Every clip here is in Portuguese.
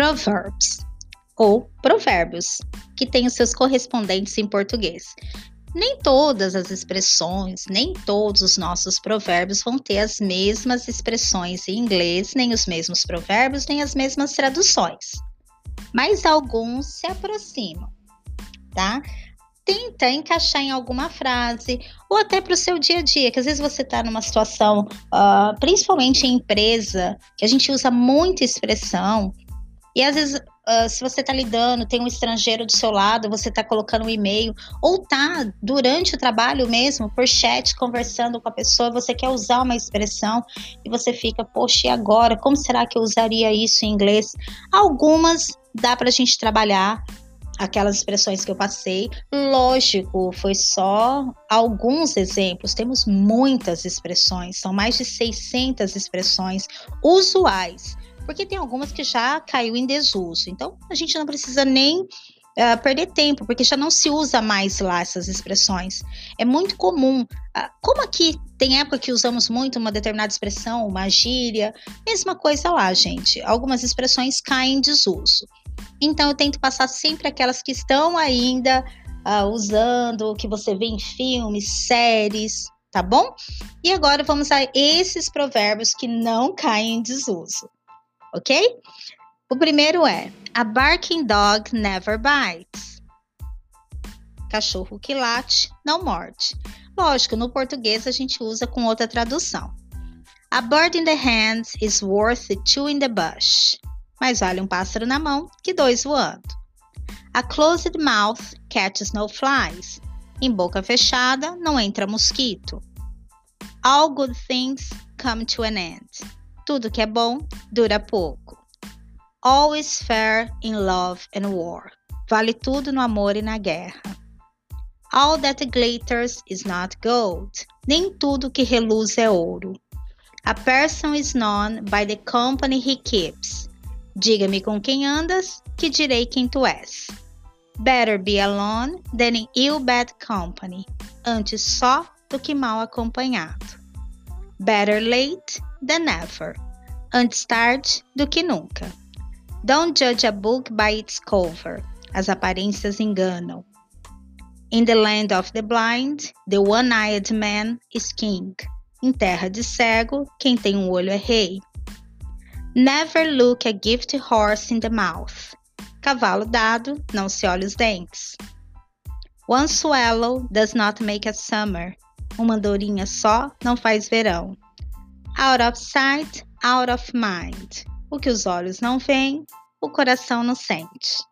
Proverbs ou provérbios, que têm os seus correspondentes em português. Nem todas as expressões, nem todos os nossos provérbios vão ter as mesmas expressões em inglês, nem os mesmos provérbios, nem as mesmas traduções. Mas alguns se aproximam, tá? Tenta encaixar em alguma frase, ou até para o seu dia a dia, que às vezes você está numa situação, uh, principalmente em empresa, que a gente usa muita expressão, e às vezes Uh, se você está lidando, tem um estrangeiro do seu lado, você está colocando um e-mail, ou tá durante o trabalho mesmo, por chat, conversando com a pessoa, você quer usar uma expressão e você fica, poxa, e agora? Como será que eu usaria isso em inglês? Algumas dá para a gente trabalhar, aquelas expressões que eu passei. Lógico, foi só alguns exemplos, temos muitas expressões, são mais de 600 expressões usuais porque tem algumas que já caiu em desuso. Então, a gente não precisa nem uh, perder tempo, porque já não se usa mais lá essas expressões. É muito comum. Uh, como aqui tem época que usamos muito uma determinada expressão, uma gíria, mesma coisa lá, gente. Algumas expressões caem em desuso. Então, eu tento passar sempre aquelas que estão ainda uh, usando, que você vê em filmes, séries, tá bom? E agora vamos a esses provérbios que não caem em desuso ok? O primeiro é: A barking dog never bites. Cachorro que late não morde. Lógico, no português a gente usa com outra tradução. A bird in the hand is worth two in the bush. Mais vale um pássaro na mão que dois voando. A closed mouth catches no flies. Em boca fechada não entra mosquito. All good things come to an end. Tudo que é bom dura pouco. All is fair in love and war. Vale tudo no amor e na guerra. All that glitters is not gold. Nem tudo que reluz é ouro. A person is known by the company he keeps. Diga-me com quem andas, que direi quem tu és. Better be alone than in ill bad company. Antes só do que mal acompanhado. Better late than never. Antes tarde do que nunca. Don't judge a book by its cover. As aparências enganam. In the land of the blind, the one-eyed man is king. Em terra de cego, quem tem um olho é rei. Never look a gift horse in the mouth. Cavalo dado, não se olha os dentes. One swallow does not make a summer. Uma andorinha só não faz verão. Out of sight, out of mind. O que os olhos não veem, o coração não sente.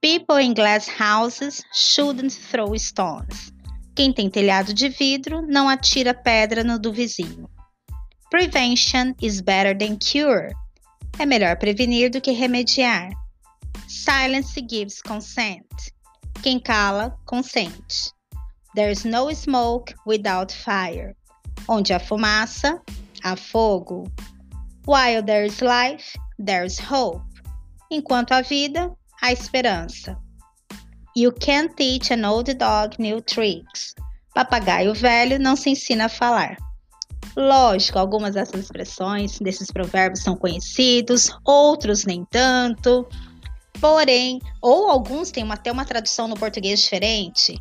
People in glass houses shouldn't throw stones. Quem tem telhado de vidro não atira pedra no do vizinho. Prevention is better than cure. É melhor prevenir do que remediar. Silence gives consent. Quem cala, consente. There's no smoke without fire. Onde há fumaça, há fogo. While there is life, there is hope. Enquanto há vida, há esperança. You can't teach an old dog new tricks. Papagaio velho não se ensina a falar. Lógico, algumas dessas expressões, desses provérbios são conhecidos, outros nem tanto. Porém, ou alguns têm até uma tradução no português diferente.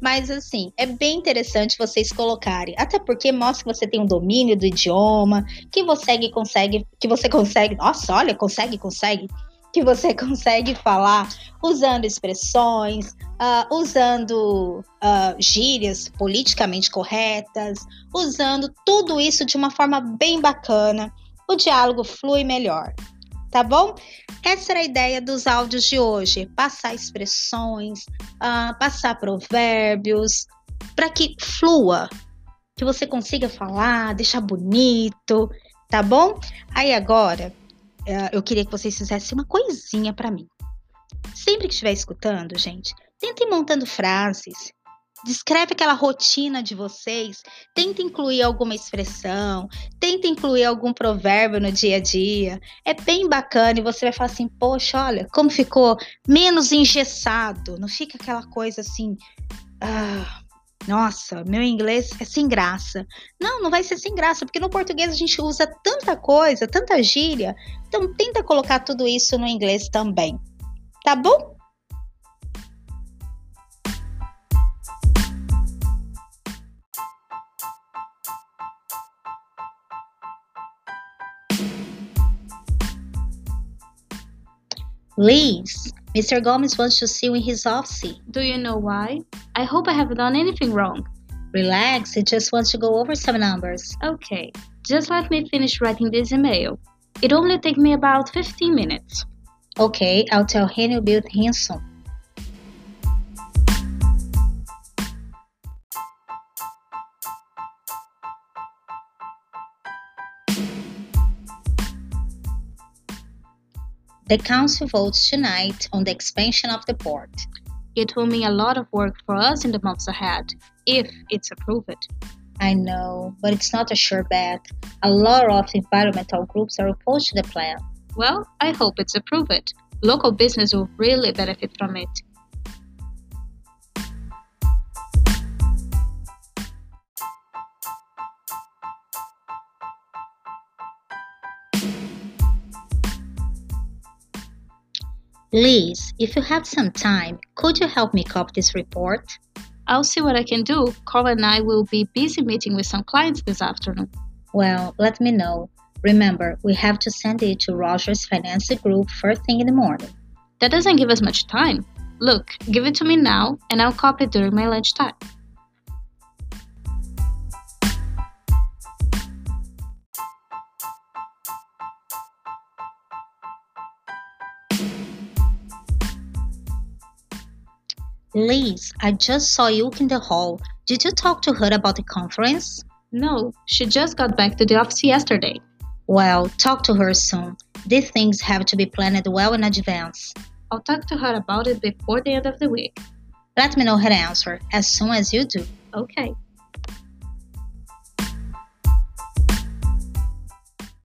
Mas assim, é bem interessante vocês colocarem, até porque mostra que você tem um domínio do idioma, que você consegue, que você consegue, nossa, olha, consegue, consegue, que você consegue falar usando expressões, uh, usando uh, gírias politicamente corretas, usando tudo isso de uma forma bem bacana. O diálogo flui melhor tá bom? Essa era a ideia dos áudios de hoje: passar expressões, uh, passar provérbios, para que flua, que você consiga falar, deixar bonito, tá bom? Aí agora, uh, eu queria que vocês fizessem uma coisinha para mim. Sempre que estiver escutando, gente, tentem montando frases, Descreve aquela rotina de vocês. Tenta incluir alguma expressão, tenta incluir algum provérbio no dia a dia. É bem bacana e você vai falar assim: poxa, olha como ficou menos engessado. Não fica aquela coisa assim. Ah, Nossa, meu inglês é sem graça. Não, não vai ser sem graça, porque no português a gente usa tanta coisa, tanta gíria. Então tenta colocar tudo isso no inglês também. Tá bom? Liz, Mr. Gomez wants to see you in his office. Do you know why? I hope I haven't done anything wrong. Relax, he just wants to go over some numbers. Okay, just let me finish writing this email. It only takes me about 15 minutes. Okay, I'll tell him you'll be with The Council votes tonight on the expansion of the port. It will mean a lot of work for us in the months ahead, if it's approved. I know, but it's not a sure bet. A lot of environmental groups are opposed to the plan. Well, I hope it's approved. Local business will really benefit from it. Liz, if you have some time, could you help me copy this report? I'll see what I can do. Carl and I will be busy meeting with some clients this afternoon. Well, let me know. Remember, we have to send it to Roger's finance group first thing in the morning. That doesn't give us much time. Look, give it to me now, and I'll copy it during my lunchtime. Liz, I just saw you in the hall. Did you talk to her about the conference? No, she just got back to the office yesterday. Well, talk to her soon. These things have to be planned well in advance. I'll talk to her about it before the end of the week. Let me know her answer as soon as you do. Okay.